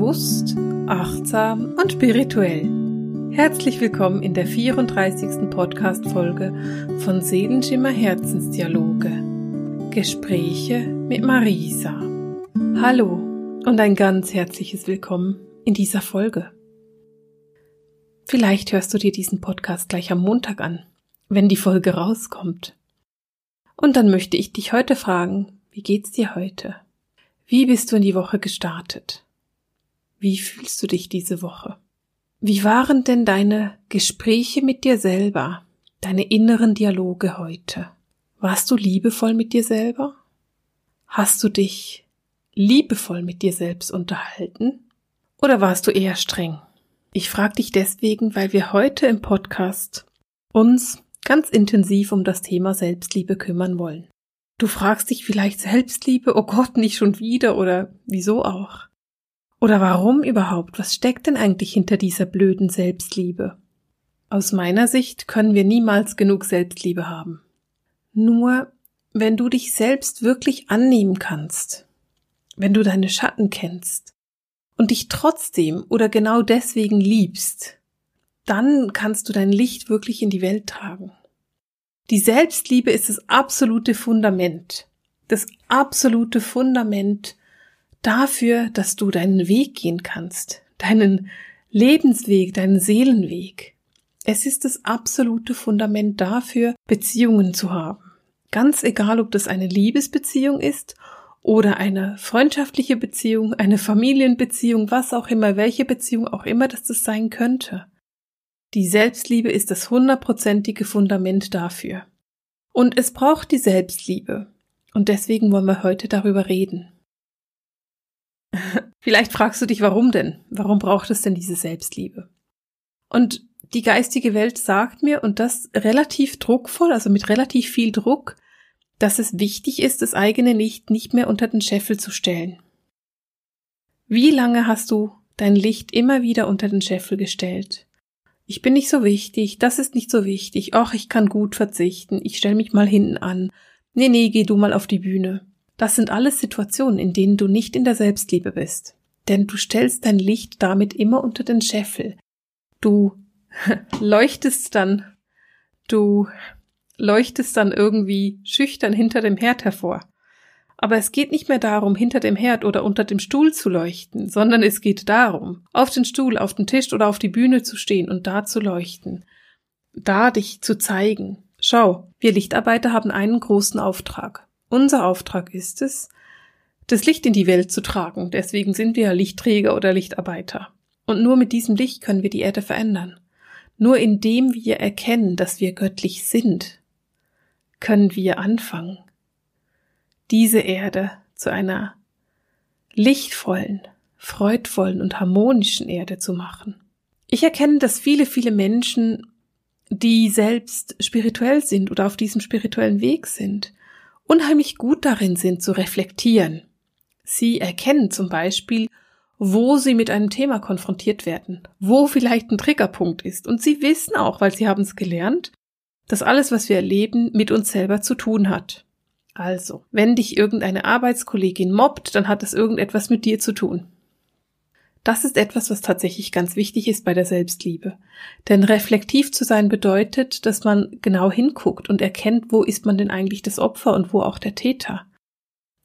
bewusst, achtsam und spirituell. Herzlich willkommen in der 34. Podcast-Folge von Seelenschimmer Herzensdialoge. Gespräche mit Marisa. Hallo und ein ganz herzliches Willkommen in dieser Folge. Vielleicht hörst du dir diesen Podcast gleich am Montag an, wenn die Folge rauskommt. Und dann möchte ich dich heute fragen, wie geht's dir heute? Wie bist du in die Woche gestartet? Wie fühlst du dich diese Woche? Wie waren denn deine Gespräche mit dir selber, deine inneren Dialoge heute? Warst du liebevoll mit dir selber? Hast du dich liebevoll mit dir selbst unterhalten? Oder warst du eher streng? Ich frage dich deswegen, weil wir heute im Podcast uns ganz intensiv um das Thema Selbstliebe kümmern wollen. Du fragst dich vielleicht Selbstliebe, oh Gott, nicht schon wieder oder wieso auch? Oder warum überhaupt? Was steckt denn eigentlich hinter dieser blöden Selbstliebe? Aus meiner Sicht können wir niemals genug Selbstliebe haben. Nur wenn du dich selbst wirklich annehmen kannst, wenn du deine Schatten kennst und dich trotzdem oder genau deswegen liebst, dann kannst du dein Licht wirklich in die Welt tragen. Die Selbstliebe ist das absolute Fundament, das absolute Fundament dafür, dass du deinen Weg gehen kannst, deinen Lebensweg, deinen Seelenweg. Es ist das absolute Fundament dafür, Beziehungen zu haben. Ganz egal, ob das eine Liebesbeziehung ist oder eine freundschaftliche Beziehung, eine Familienbeziehung, was auch immer, welche Beziehung auch immer das das sein könnte. Die Selbstliebe ist das hundertprozentige Fundament dafür. Und es braucht die Selbstliebe. Und deswegen wollen wir heute darüber reden. Vielleicht fragst du dich, warum denn? Warum braucht es denn diese Selbstliebe? Und die geistige Welt sagt mir, und das relativ druckvoll, also mit relativ viel Druck, dass es wichtig ist, das eigene Licht nicht mehr unter den Scheffel zu stellen. Wie lange hast du dein Licht immer wieder unter den Scheffel gestellt? Ich bin nicht so wichtig, das ist nicht so wichtig, ach, ich kann gut verzichten, ich stell mich mal hinten an. Nee, nee, geh du mal auf die Bühne. Das sind alles Situationen, in denen du nicht in der Selbstliebe bist. Denn du stellst dein Licht damit immer unter den Scheffel. Du leuchtest dann, du leuchtest dann irgendwie schüchtern hinter dem Herd hervor. Aber es geht nicht mehr darum, hinter dem Herd oder unter dem Stuhl zu leuchten, sondern es geht darum, auf den Stuhl, auf den Tisch oder auf die Bühne zu stehen und da zu leuchten. Da dich zu zeigen. Schau, wir Lichtarbeiter haben einen großen Auftrag. Unser Auftrag ist es, das Licht in die Welt zu tragen. Deswegen sind wir Lichtträger oder Lichtarbeiter. Und nur mit diesem Licht können wir die Erde verändern. Nur indem wir erkennen, dass wir göttlich sind, können wir anfangen, diese Erde zu einer lichtvollen, freudvollen und harmonischen Erde zu machen. Ich erkenne, dass viele, viele Menschen, die selbst spirituell sind oder auf diesem spirituellen Weg sind, unheimlich gut darin sind zu reflektieren. Sie erkennen zum Beispiel, wo sie mit einem Thema konfrontiert werden, wo vielleicht ein Triggerpunkt ist. Und sie wissen auch, weil sie haben es gelernt, dass alles, was wir erleben, mit uns selber zu tun hat. Also, wenn dich irgendeine Arbeitskollegin mobbt, dann hat es irgendetwas mit dir zu tun. Das ist etwas, was tatsächlich ganz wichtig ist bei der Selbstliebe. Denn reflektiv zu sein bedeutet, dass man genau hinguckt und erkennt, wo ist man denn eigentlich das Opfer und wo auch der Täter.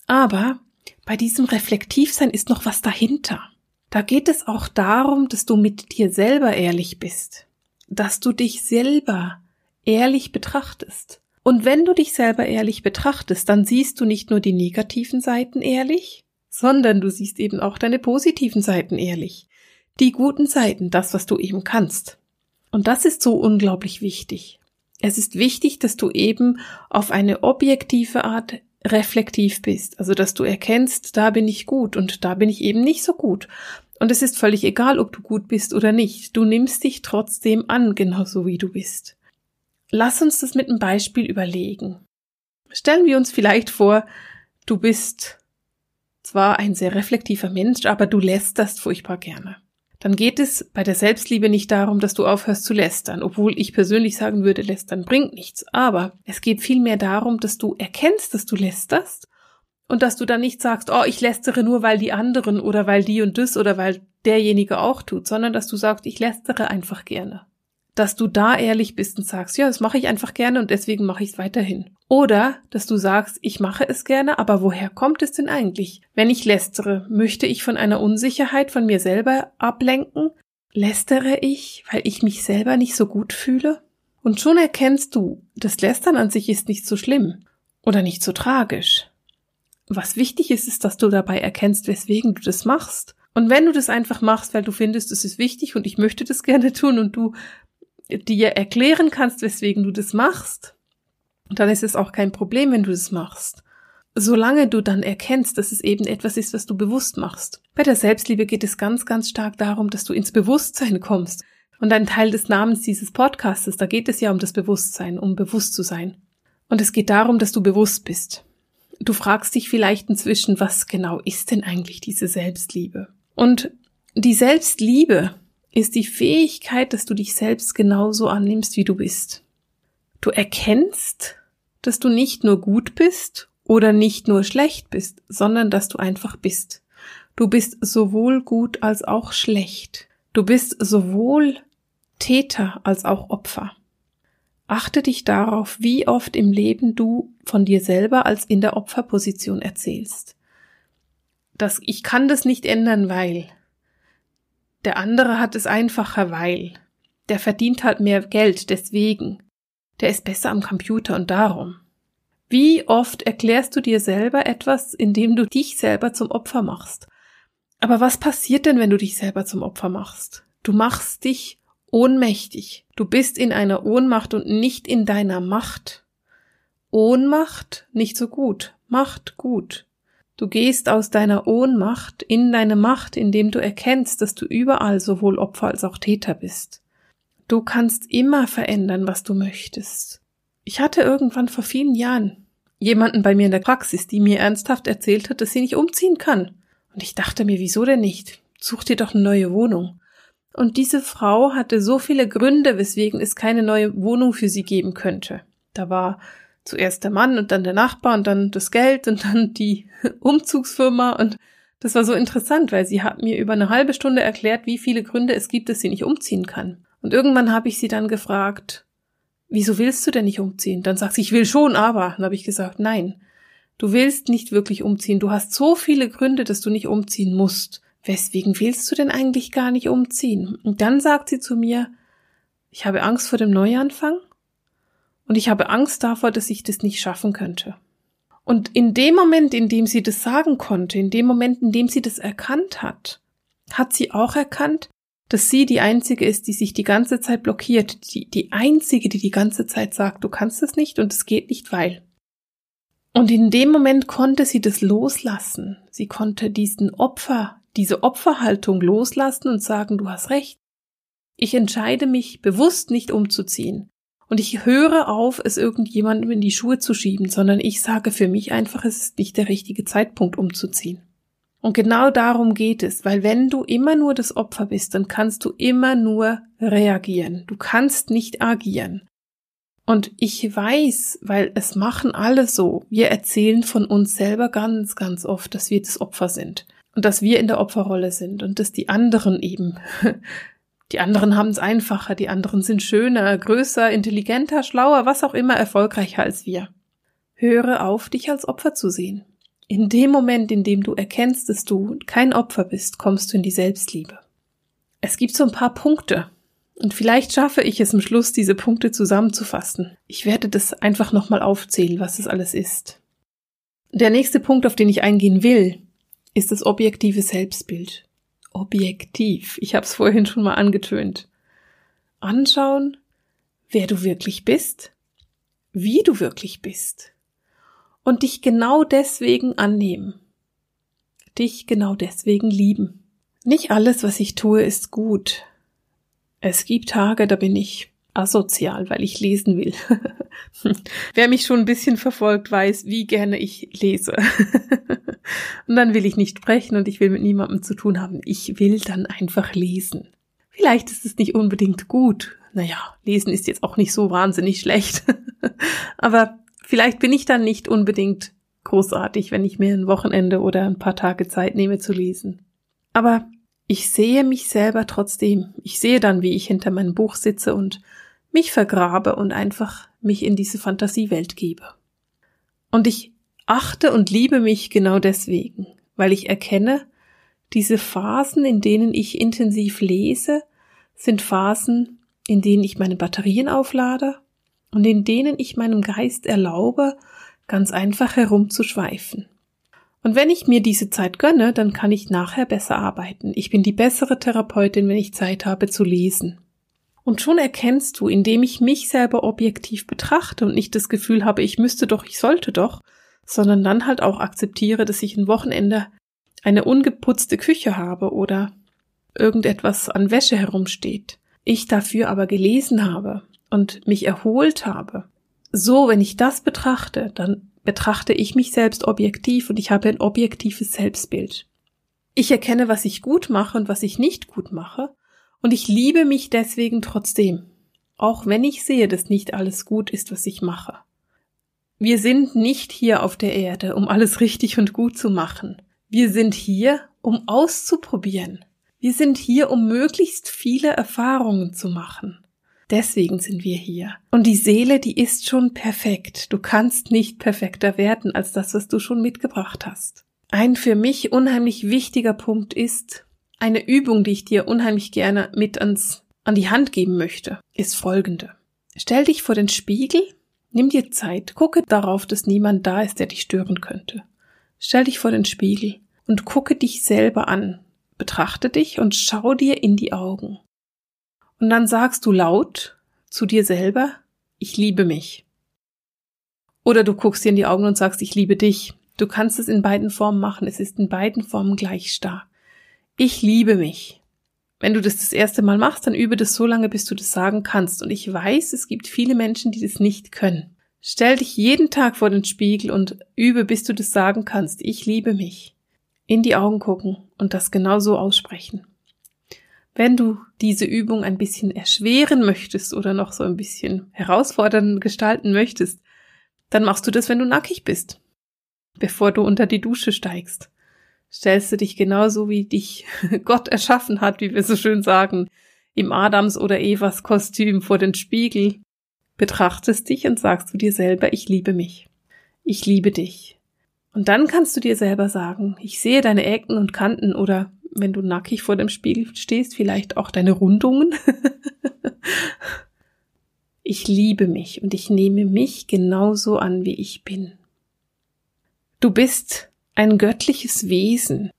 Aber bei diesem Reflektivsein ist noch was dahinter. Da geht es auch darum, dass du mit dir selber ehrlich bist, dass du dich selber ehrlich betrachtest und wenn du dich selber ehrlich betrachtest, dann siehst du nicht nur die negativen Seiten ehrlich, sondern du siehst eben auch deine positiven Seiten ehrlich. Die guten Seiten, das, was du eben kannst. Und das ist so unglaublich wichtig. Es ist wichtig, dass du eben auf eine objektive Art reflektiv bist. Also, dass du erkennst, da bin ich gut und da bin ich eben nicht so gut. Und es ist völlig egal, ob du gut bist oder nicht. Du nimmst dich trotzdem an, genauso wie du bist. Lass uns das mit einem Beispiel überlegen. Stellen wir uns vielleicht vor, du bist zwar ein sehr reflektiver Mensch, aber du lästerst furchtbar gerne. Dann geht es bei der Selbstliebe nicht darum, dass du aufhörst zu lästern, obwohl ich persönlich sagen würde, lästern bringt nichts. Aber es geht vielmehr darum, dass du erkennst, dass du lästerst Und dass du dann nicht sagst, oh, ich lästere nur, weil die anderen oder weil die und das oder weil derjenige auch tut, sondern dass du sagst, ich lästere einfach gerne. Dass du da ehrlich bist und sagst, ja, das mache ich einfach gerne und deswegen mache ich es weiterhin. Oder dass du sagst, ich mache es gerne, aber woher kommt es denn eigentlich? Wenn ich lästere, möchte ich von einer Unsicherheit von mir selber ablenken? Lästere ich, weil ich mich selber nicht so gut fühle? Und schon erkennst du, das Lästern an sich ist nicht so schlimm oder nicht so tragisch. Was wichtig ist, ist, dass du dabei erkennst, weswegen du das machst. Und wenn du das einfach machst, weil du findest, es ist wichtig und ich möchte das gerne tun und du dir erklären kannst, weswegen du das machst, dann ist es auch kein Problem, wenn du das machst. Solange du dann erkennst, dass es eben etwas ist, was du bewusst machst. Bei der Selbstliebe geht es ganz, ganz stark darum, dass du ins Bewusstsein kommst. Und ein Teil des Namens dieses Podcastes, da geht es ja um das Bewusstsein, um bewusst zu sein. Und es geht darum, dass du bewusst bist. Du fragst dich vielleicht inzwischen, was genau ist denn eigentlich diese Selbstliebe? Und die Selbstliebe ist die Fähigkeit, dass du dich selbst genauso annimmst, wie du bist. Du erkennst, dass du nicht nur gut bist oder nicht nur schlecht bist, sondern dass du einfach bist. Du bist sowohl gut als auch schlecht. Du bist sowohl Täter als auch Opfer. Achte dich darauf, wie oft im Leben du von dir selber als in der Opferposition erzählst. Das, ich kann das nicht ändern, weil. Der andere hat es einfacher, weil. Der verdient halt mehr Geld, deswegen. Der ist besser am Computer und darum. Wie oft erklärst du dir selber etwas, indem du dich selber zum Opfer machst? Aber was passiert denn, wenn du dich selber zum Opfer machst? Du machst dich ohnmächtig. Du bist in einer Ohnmacht und nicht in deiner Macht. Ohnmacht nicht so gut, Macht gut. Du gehst aus deiner Ohnmacht in deine Macht, indem du erkennst, dass du überall sowohl Opfer als auch Täter bist. Du kannst immer verändern, was du möchtest. Ich hatte irgendwann vor vielen Jahren jemanden bei mir in der Praxis, die mir ernsthaft erzählt hat, dass sie nicht umziehen kann. Und ich dachte mir, wieso denn nicht? Such dir doch eine neue Wohnung. Und diese Frau hatte so viele Gründe, weswegen es keine neue Wohnung für sie geben könnte. Da war zuerst der Mann und dann der Nachbar und dann das Geld und dann die Umzugsfirma und das war so interessant, weil sie hat mir über eine halbe Stunde erklärt, wie viele Gründe es gibt, dass sie nicht umziehen kann. Und irgendwann habe ich sie dann gefragt, wieso willst du denn nicht umziehen? Dann sagt sie, ich will schon, aber. Dann habe ich gesagt, nein, du willst nicht wirklich umziehen. Du hast so viele Gründe, dass du nicht umziehen musst weswegen willst du denn eigentlich gar nicht umziehen? Und dann sagt sie zu mir, ich habe Angst vor dem Neuanfang und ich habe Angst davor, dass ich das nicht schaffen könnte. Und in dem Moment, in dem sie das sagen konnte, in dem Moment, in dem sie das erkannt hat, hat sie auch erkannt, dass sie die Einzige ist, die sich die ganze Zeit blockiert, die, die Einzige, die die ganze Zeit sagt, du kannst es nicht und es geht nicht, weil. Und in dem Moment konnte sie das loslassen. Sie konnte diesen Opfer, diese Opferhaltung loslassen und sagen, du hast recht. Ich entscheide mich bewusst nicht umzuziehen. Und ich höre auf, es irgendjemandem in die Schuhe zu schieben, sondern ich sage für mich einfach, es ist nicht der richtige Zeitpunkt umzuziehen. Und genau darum geht es, weil wenn du immer nur das Opfer bist, dann kannst du immer nur reagieren. Du kannst nicht agieren. Und ich weiß, weil es machen alle so, wir erzählen von uns selber ganz, ganz oft, dass wir das Opfer sind und dass wir in der Opferrolle sind und dass die anderen eben, die anderen haben es einfacher, die anderen sind schöner, größer, intelligenter, schlauer, was auch immer, erfolgreicher als wir. Höre auf, dich als Opfer zu sehen. In dem Moment, in dem du erkennst, dass du kein Opfer bist, kommst du in die Selbstliebe. Es gibt so ein paar Punkte, und vielleicht schaffe ich es am Schluss, diese Punkte zusammenzufassen. Ich werde das einfach nochmal aufzählen, was es alles ist. Der nächste Punkt, auf den ich eingehen will, ist das objektive Selbstbild. Objektiv. Ich habe es vorhin schon mal angetönt. Anschauen, wer du wirklich bist, wie du wirklich bist und dich genau deswegen annehmen. Dich genau deswegen lieben. Nicht alles, was ich tue, ist gut. Es gibt Tage, da bin ich asozial, weil ich lesen will. Wer mich schon ein bisschen verfolgt, weiß, wie gerne ich lese. und dann will ich nicht sprechen und ich will mit niemandem zu tun haben. Ich will dann einfach lesen. Vielleicht ist es nicht unbedingt gut. Naja, lesen ist jetzt auch nicht so wahnsinnig schlecht. Aber vielleicht bin ich dann nicht unbedingt großartig, wenn ich mir ein Wochenende oder ein paar Tage Zeit nehme zu lesen. Aber ich sehe mich selber trotzdem. Ich sehe dann, wie ich hinter meinem Buch sitze und mich vergrabe und einfach mich in diese Fantasiewelt gebe. Und ich achte und liebe mich genau deswegen, weil ich erkenne, diese Phasen, in denen ich intensiv lese, sind Phasen, in denen ich meine Batterien auflade und in denen ich meinem Geist erlaube, ganz einfach herumzuschweifen. Und wenn ich mir diese Zeit gönne, dann kann ich nachher besser arbeiten. Ich bin die bessere Therapeutin, wenn ich Zeit habe zu lesen. Und schon erkennst du, indem ich mich selber objektiv betrachte und nicht das Gefühl habe, ich müsste doch, ich sollte doch, sondern dann halt auch akzeptiere, dass ich ein Wochenende eine ungeputzte Küche habe oder irgendetwas an Wäsche herumsteht, ich dafür aber gelesen habe und mich erholt habe. So, wenn ich das betrachte, dann betrachte ich mich selbst objektiv und ich habe ein objektives Selbstbild. Ich erkenne, was ich gut mache und was ich nicht gut mache, und ich liebe mich deswegen trotzdem, auch wenn ich sehe, dass nicht alles gut ist, was ich mache. Wir sind nicht hier auf der Erde, um alles richtig und gut zu machen. Wir sind hier, um auszuprobieren. Wir sind hier, um möglichst viele Erfahrungen zu machen. Deswegen sind wir hier. Und die Seele, die ist schon perfekt. Du kannst nicht perfekter werden als das, was du schon mitgebracht hast. Ein für mich unheimlich wichtiger Punkt ist, eine Übung, die ich dir unheimlich gerne mit ans, an die Hand geben möchte, ist folgende. Stell dich vor den Spiegel, nimm dir Zeit, gucke darauf, dass niemand da ist, der dich stören könnte. Stell dich vor den Spiegel und gucke dich selber an. Betrachte dich und schau dir in die Augen. Und dann sagst du laut zu dir selber, ich liebe mich. Oder du guckst dir in die Augen und sagst, ich liebe dich. Du kannst es in beiden Formen machen. Es ist in beiden Formen gleich stark. Ich liebe mich. Wenn du das das erste Mal machst, dann übe das so lange, bis du das sagen kannst. Und ich weiß, es gibt viele Menschen, die das nicht können. Stell dich jeden Tag vor den Spiegel und übe, bis du das sagen kannst. Ich liebe mich. In die Augen gucken und das genau so aussprechen. Wenn du diese Übung ein bisschen erschweren möchtest oder noch so ein bisschen herausfordernd gestalten möchtest, dann machst du das, wenn du nackig bist, bevor du unter die Dusche steigst. Stellst du dich genauso, wie dich Gott erschaffen hat, wie wir so schön sagen, im Adams oder Evas Kostüm vor den Spiegel betrachtest dich und sagst du dir selber, ich liebe mich. Ich liebe dich. Und dann kannst du dir selber sagen, ich sehe deine Ecken und Kanten oder wenn du nackig vor dem Spiegel stehst, vielleicht auch deine Rundungen. ich liebe mich und ich nehme mich genauso an, wie ich bin. Du bist ein göttliches Wesen.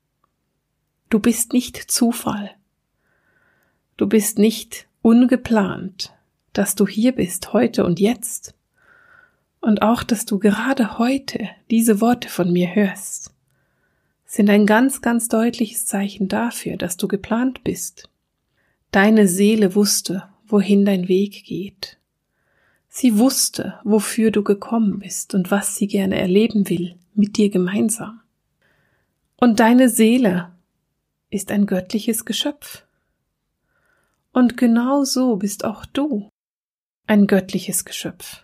Du bist nicht Zufall. Du bist nicht ungeplant dass du hier bist, heute und jetzt. Und auch, dass du gerade heute diese Worte von mir hörst, sind ein ganz, ganz deutliches Zeichen dafür, dass du geplant bist. Deine Seele wusste, wohin dein Weg geht. Sie wusste, wofür du gekommen bist und was sie gerne erleben will, mit dir gemeinsam. Und deine Seele ist ein göttliches Geschöpf. Und genau so bist auch du ein göttliches Geschöpf.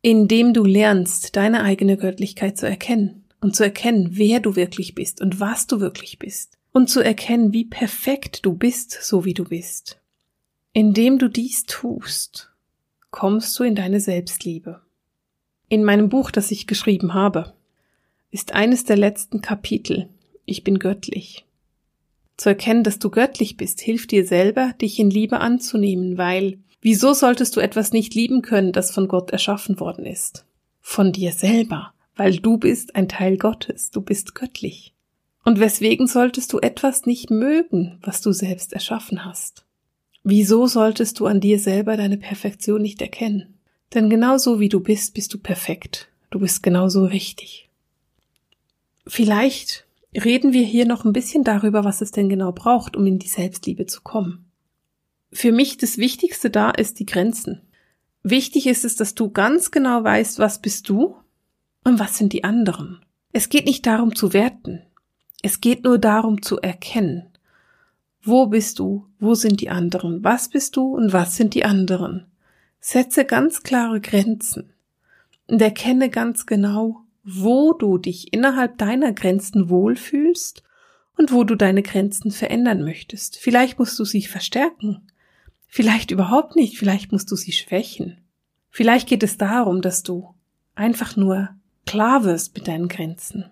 Indem du lernst, deine eigene Göttlichkeit zu erkennen und zu erkennen, wer du wirklich bist und was du wirklich bist und zu erkennen, wie perfekt du bist, so wie du bist. Indem du dies tust, kommst du in deine Selbstliebe. In meinem Buch, das ich geschrieben habe, ist eines der letzten Kapitel Ich bin göttlich. Zu erkennen, dass du göttlich bist, hilft dir selber, dich in Liebe anzunehmen, weil Wieso solltest du etwas nicht lieben können, das von Gott erschaffen worden ist? Von dir selber, weil du bist ein Teil Gottes, du bist göttlich. Und weswegen solltest du etwas nicht mögen, was du selbst erschaffen hast? Wieso solltest du an dir selber deine Perfektion nicht erkennen? Denn genauso wie du bist, bist du perfekt. Du bist genauso richtig. Vielleicht reden wir hier noch ein bisschen darüber, was es denn genau braucht, um in die Selbstliebe zu kommen für mich das Wichtigste da ist die Grenzen. Wichtig ist es, dass du ganz genau weißt, was bist du und was sind die anderen. Es geht nicht darum zu werten. Es geht nur darum zu erkennen. Wo bist du? Wo sind die anderen? Was bist du und was sind die anderen? Setze ganz klare Grenzen und erkenne ganz genau, wo du dich innerhalb deiner Grenzen wohlfühlst und wo du deine Grenzen verändern möchtest. Vielleicht musst du sie verstärken. Vielleicht überhaupt nicht. Vielleicht musst du sie schwächen. Vielleicht geht es darum, dass du einfach nur klar wirst mit deinen Grenzen.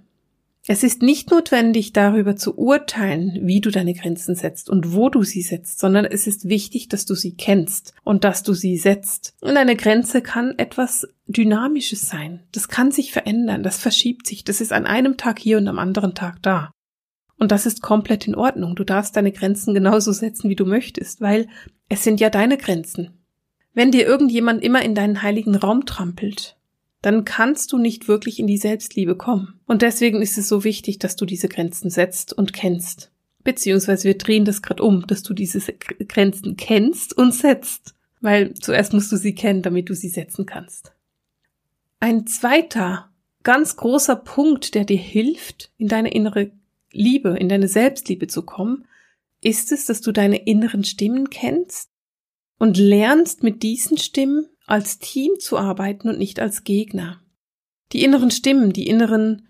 Es ist nicht notwendig, darüber zu urteilen, wie du deine Grenzen setzt und wo du sie setzt, sondern es ist wichtig, dass du sie kennst und dass du sie setzt. Und eine Grenze kann etwas Dynamisches sein. Das kann sich verändern, das verschiebt sich, das ist an einem Tag hier und am anderen Tag da. Und das ist komplett in Ordnung. Du darfst deine Grenzen genauso setzen, wie du möchtest, weil es sind ja deine Grenzen. Wenn dir irgendjemand immer in deinen heiligen Raum trampelt, dann kannst du nicht wirklich in die Selbstliebe kommen. Und deswegen ist es so wichtig, dass du diese Grenzen setzt und kennst. Beziehungsweise wir drehen das gerade um, dass du diese Grenzen kennst und setzt. Weil zuerst musst du sie kennen, damit du sie setzen kannst. Ein zweiter, ganz großer Punkt, der dir hilft, in deine innere Liebe, in deine Selbstliebe zu kommen, ist es, dass du deine inneren Stimmen kennst und lernst mit diesen Stimmen als Team zu arbeiten und nicht als Gegner. Die inneren Stimmen, die inneren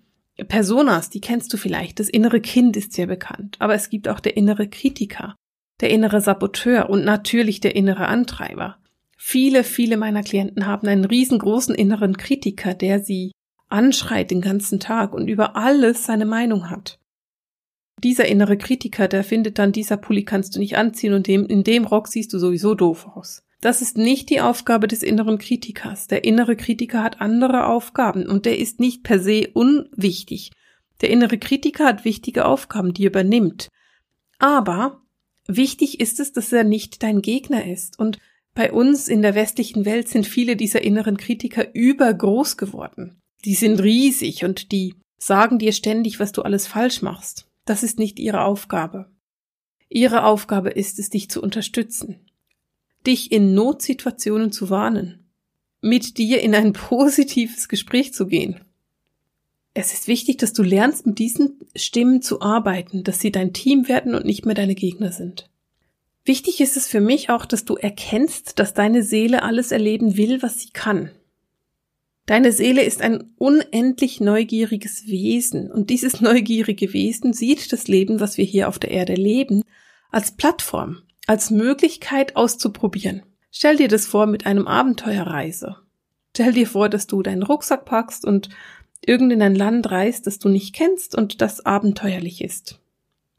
Personas, die kennst du vielleicht. Das innere Kind ist sehr bekannt. Aber es gibt auch der innere Kritiker, der innere Saboteur und natürlich der innere Antreiber. Viele, viele meiner Klienten haben einen riesengroßen inneren Kritiker, der sie anschreit den ganzen Tag und über alles seine Meinung hat. Dieser innere Kritiker, der findet dann, dieser Pulli kannst du nicht anziehen und in dem Rock siehst du sowieso doof aus. Das ist nicht die Aufgabe des inneren Kritikers. Der innere Kritiker hat andere Aufgaben und der ist nicht per se unwichtig. Der innere Kritiker hat wichtige Aufgaben, die er übernimmt. Aber wichtig ist es, dass er nicht dein Gegner ist. Und bei uns in der westlichen Welt sind viele dieser inneren Kritiker übergroß geworden. Die sind riesig und die sagen dir ständig, was du alles falsch machst. Das ist nicht ihre Aufgabe. Ihre Aufgabe ist es, dich zu unterstützen dich in Notsituationen zu warnen, mit dir in ein positives Gespräch zu gehen. Es ist wichtig, dass du lernst, mit diesen Stimmen zu arbeiten, dass sie dein Team werden und nicht mehr deine Gegner sind. Wichtig ist es für mich auch, dass du erkennst, dass deine Seele alles erleben will, was sie kann. Deine Seele ist ein unendlich neugieriges Wesen und dieses neugierige Wesen sieht das Leben, was wir hier auf der Erde leben, als Plattform, als Möglichkeit auszuprobieren. Stell dir das vor mit einem Abenteuerreise. Stell dir vor, dass du deinen Rucksack packst und irgend in ein Land reist, das du nicht kennst und das abenteuerlich ist.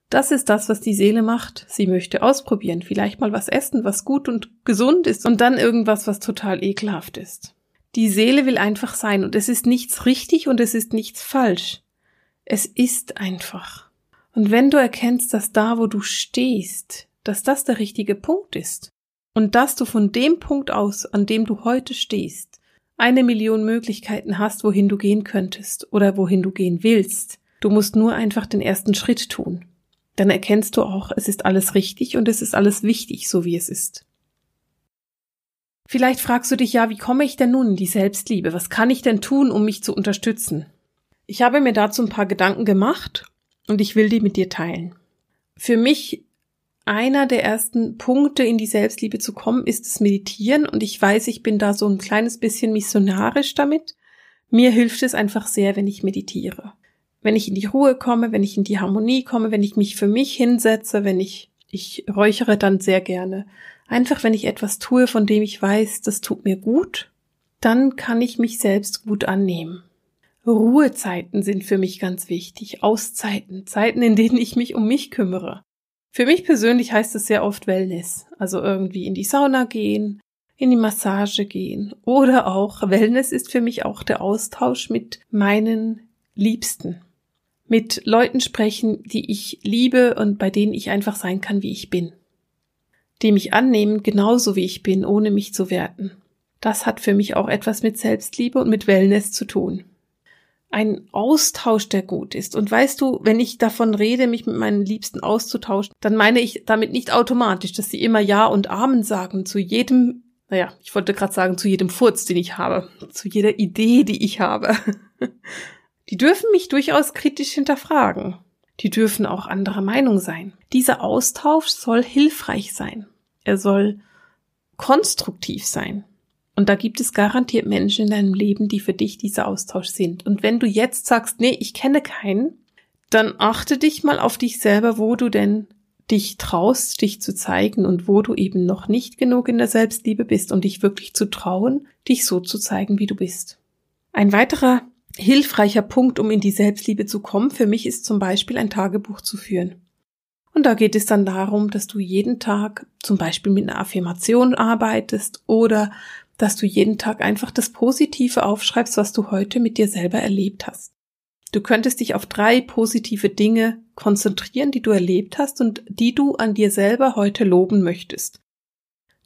Das ist das, was die Seele macht. Sie möchte ausprobieren, vielleicht mal was essen, was gut und gesund ist und dann irgendwas, was total ekelhaft ist. Die Seele will einfach sein und es ist nichts richtig und es ist nichts falsch. Es ist einfach. Und wenn du erkennst, dass da, wo du stehst, dass das der richtige Punkt ist und dass du von dem Punkt aus, an dem du heute stehst, eine Million Möglichkeiten hast, wohin du gehen könntest oder wohin du gehen willst. Du musst nur einfach den ersten Schritt tun. Dann erkennst du auch, es ist alles richtig und es ist alles wichtig, so wie es ist. Vielleicht fragst du dich ja, wie komme ich denn nun in die Selbstliebe? Was kann ich denn tun, um mich zu unterstützen? Ich habe mir dazu ein paar Gedanken gemacht und ich will die mit dir teilen. Für mich einer der ersten Punkte in die Selbstliebe zu kommen, ist das Meditieren. Und ich weiß, ich bin da so ein kleines bisschen missionarisch damit. Mir hilft es einfach sehr, wenn ich meditiere. Wenn ich in die Ruhe komme, wenn ich in die Harmonie komme, wenn ich mich für mich hinsetze, wenn ich, ich räuchere dann sehr gerne. Einfach, wenn ich etwas tue, von dem ich weiß, das tut mir gut, dann kann ich mich selbst gut annehmen. Ruhezeiten sind für mich ganz wichtig. Auszeiten, Zeiten, in denen ich mich um mich kümmere. Für mich persönlich heißt es sehr oft Wellness, also irgendwie in die Sauna gehen, in die Massage gehen. Oder auch Wellness ist für mich auch der Austausch mit meinen Liebsten, mit Leuten sprechen, die ich liebe und bei denen ich einfach sein kann, wie ich bin, die mich annehmen, genauso wie ich bin, ohne mich zu werten. Das hat für mich auch etwas mit Selbstliebe und mit Wellness zu tun ein Austausch, der gut ist. Und weißt du, wenn ich davon rede, mich mit meinen Liebsten auszutauschen, dann meine ich damit nicht automatisch, dass sie immer Ja und Amen sagen zu jedem, naja, ich wollte gerade sagen, zu jedem Furz, den ich habe, zu jeder Idee, die ich habe. Die dürfen mich durchaus kritisch hinterfragen. Die dürfen auch anderer Meinung sein. Dieser Austausch soll hilfreich sein. Er soll konstruktiv sein. Und da gibt es garantiert Menschen in deinem Leben, die für dich dieser Austausch sind. Und wenn du jetzt sagst, nee, ich kenne keinen, dann achte dich mal auf dich selber, wo du denn dich traust, dich zu zeigen und wo du eben noch nicht genug in der Selbstliebe bist, um dich wirklich zu trauen, dich so zu zeigen, wie du bist. Ein weiterer hilfreicher Punkt, um in die Selbstliebe zu kommen, für mich ist zum Beispiel ein Tagebuch zu führen. Und da geht es dann darum, dass du jeden Tag zum Beispiel mit einer Affirmation arbeitest oder dass du jeden Tag einfach das Positive aufschreibst, was du heute mit dir selber erlebt hast. Du könntest dich auf drei positive Dinge konzentrieren, die du erlebt hast und die du an dir selber heute loben möchtest.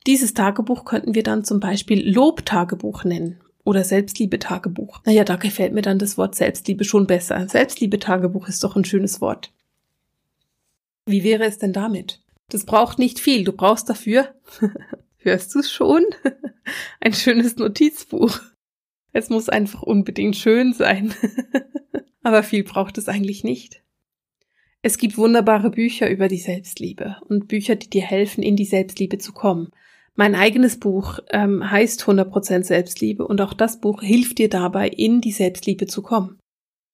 Dieses Tagebuch könnten wir dann zum Beispiel Lobtagebuch nennen oder Selbstliebe-Tagebuch. Naja, da gefällt mir dann das Wort Selbstliebe schon besser. Selbstliebe-Tagebuch ist doch ein schönes Wort. Wie wäre es denn damit? Das braucht nicht viel. Du brauchst dafür, hörst du es schon, ein schönes Notizbuch. Es muss einfach unbedingt schön sein. Aber viel braucht es eigentlich nicht. Es gibt wunderbare Bücher über die Selbstliebe und Bücher, die dir helfen, in die Selbstliebe zu kommen. Mein eigenes Buch ähm, heißt 100% Selbstliebe und auch das Buch hilft dir dabei, in die Selbstliebe zu kommen.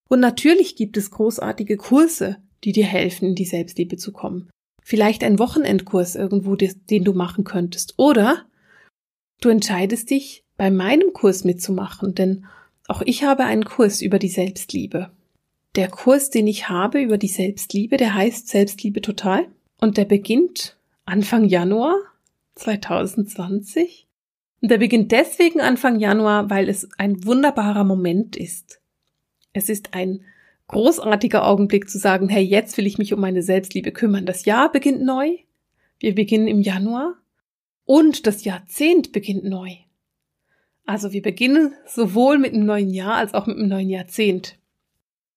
Und natürlich gibt es großartige Kurse, die dir helfen, in die Selbstliebe zu kommen. Vielleicht ein Wochenendkurs irgendwo, den du machen könntest. Oder du entscheidest dich, bei meinem Kurs mitzumachen, denn auch ich habe einen Kurs über die Selbstliebe. Der Kurs, den ich habe über die Selbstliebe, der heißt Selbstliebe total und der beginnt Anfang Januar 2020. Und der beginnt deswegen Anfang Januar, weil es ein wunderbarer Moment ist. Es ist ein großartiger Augenblick zu sagen, hey, jetzt will ich mich um meine Selbstliebe kümmern. Das Jahr beginnt neu. Wir beginnen im Januar. Und das Jahrzehnt beginnt neu. Also wir beginnen sowohl mit einem neuen Jahr als auch mit einem neuen Jahrzehnt.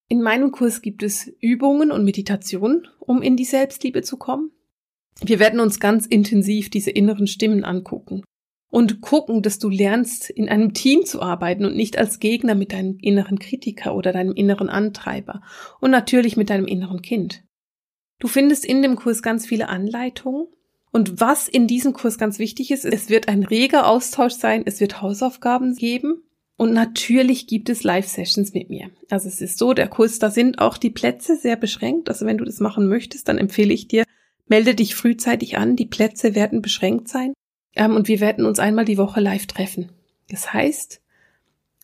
In meinem Kurs gibt es Übungen und Meditationen, um in die Selbstliebe zu kommen. Wir werden uns ganz intensiv diese inneren Stimmen angucken und gucken, dass du lernst, in einem Team zu arbeiten und nicht als Gegner mit deinem inneren Kritiker oder deinem inneren Antreiber und natürlich mit deinem inneren Kind. Du findest in dem Kurs ganz viele Anleitungen. Und was in diesem Kurs ganz wichtig ist, es wird ein reger Austausch sein, es wird Hausaufgaben geben und natürlich gibt es Live-Sessions mit mir. Also es ist so, der Kurs, da sind auch die Plätze sehr beschränkt. Also wenn du das machen möchtest, dann empfehle ich dir, melde dich frühzeitig an. Die Plätze werden beschränkt sein. Ähm, und wir werden uns einmal die Woche live treffen. Das heißt,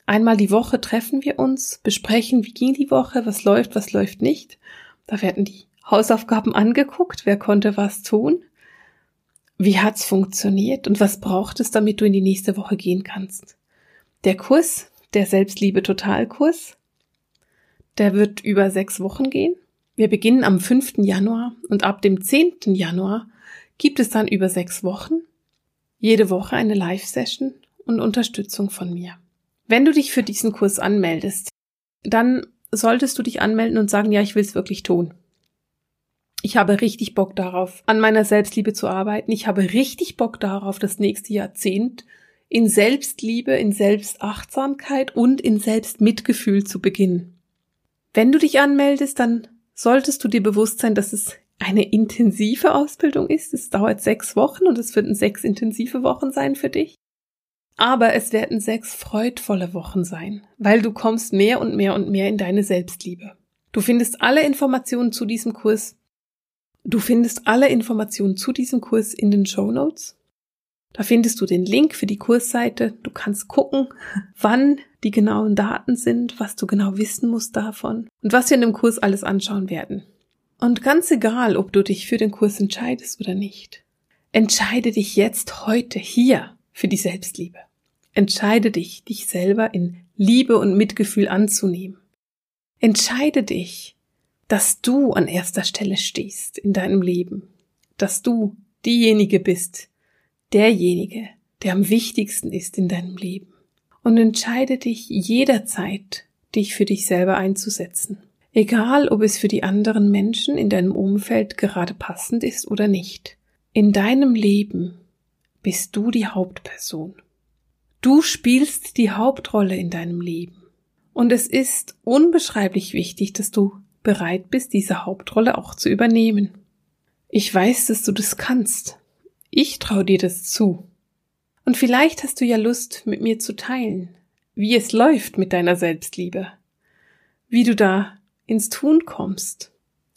einmal die Woche treffen wir uns, besprechen, wie ging die Woche, was läuft, was läuft nicht. Da werden die Hausaufgaben angeguckt, wer konnte was tun, wie hat's funktioniert und was braucht es, damit du in die nächste Woche gehen kannst. Der Kurs, der Selbstliebe Totalkurs, der wird über sechs Wochen gehen. Wir beginnen am 5. Januar und ab dem 10. Januar gibt es dann über sechs Wochen jede Woche eine Live-Session und Unterstützung von mir. Wenn du dich für diesen Kurs anmeldest, dann solltest du dich anmelden und sagen, ja, ich will es wirklich tun. Ich habe richtig Bock darauf, an meiner Selbstliebe zu arbeiten. Ich habe richtig Bock darauf, das nächste Jahrzehnt in Selbstliebe, in Selbstachtsamkeit und in Selbstmitgefühl zu beginnen. Wenn du dich anmeldest, dann solltest du dir bewusst sein, dass es eine intensive Ausbildung ist. Es dauert sechs Wochen und es werden sechs intensive Wochen sein für dich. Aber es werden sechs freudvolle Wochen sein, weil du kommst mehr und mehr und mehr in deine Selbstliebe. Du findest alle Informationen zu diesem Kurs. Du findest alle Informationen zu diesem Kurs in den Show Notes. Da findest du den Link für die Kursseite. Du kannst gucken, wann die genauen Daten sind, was du genau wissen musst davon und was wir in dem Kurs alles anschauen werden. Und ganz egal, ob du dich für den Kurs entscheidest oder nicht, entscheide dich jetzt heute hier für die Selbstliebe. Entscheide dich, dich selber in Liebe und Mitgefühl anzunehmen. Entscheide dich, dass du an erster Stelle stehst in deinem Leben, dass du diejenige bist, derjenige, der am wichtigsten ist in deinem Leben. Und entscheide dich jederzeit, dich für dich selber einzusetzen. Egal, ob es für die anderen Menschen in deinem Umfeld gerade passend ist oder nicht. In deinem Leben bist du die Hauptperson. Du spielst die Hauptrolle in deinem Leben. Und es ist unbeschreiblich wichtig, dass du bereit bist, diese Hauptrolle auch zu übernehmen. Ich weiß, dass du das kannst. Ich traue dir das zu. Und vielleicht hast du ja Lust, mit mir zu teilen, wie es läuft mit deiner Selbstliebe, wie du da ins Tun kommst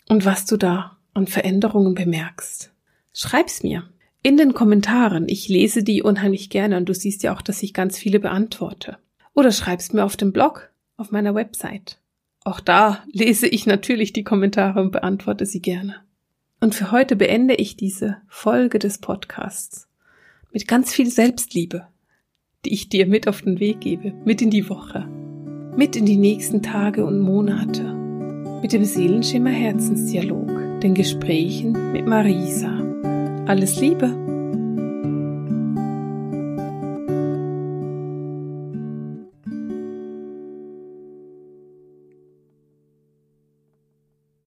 und was du da an Veränderungen bemerkst. Schreib's mir in den Kommentaren. Ich lese die unheimlich gerne und du siehst ja auch, dass ich ganz viele beantworte. Oder schreib's mir auf dem Blog, auf meiner Website. Auch da lese ich natürlich die Kommentare und beantworte sie gerne. Und für heute beende ich diese Folge des Podcasts mit ganz viel Selbstliebe, die ich dir mit auf den Weg gebe, mit in die Woche, mit in die nächsten Tage und Monate, mit dem Seelenschimmer Herzensdialog, den Gesprächen mit Marisa. Alles Liebe!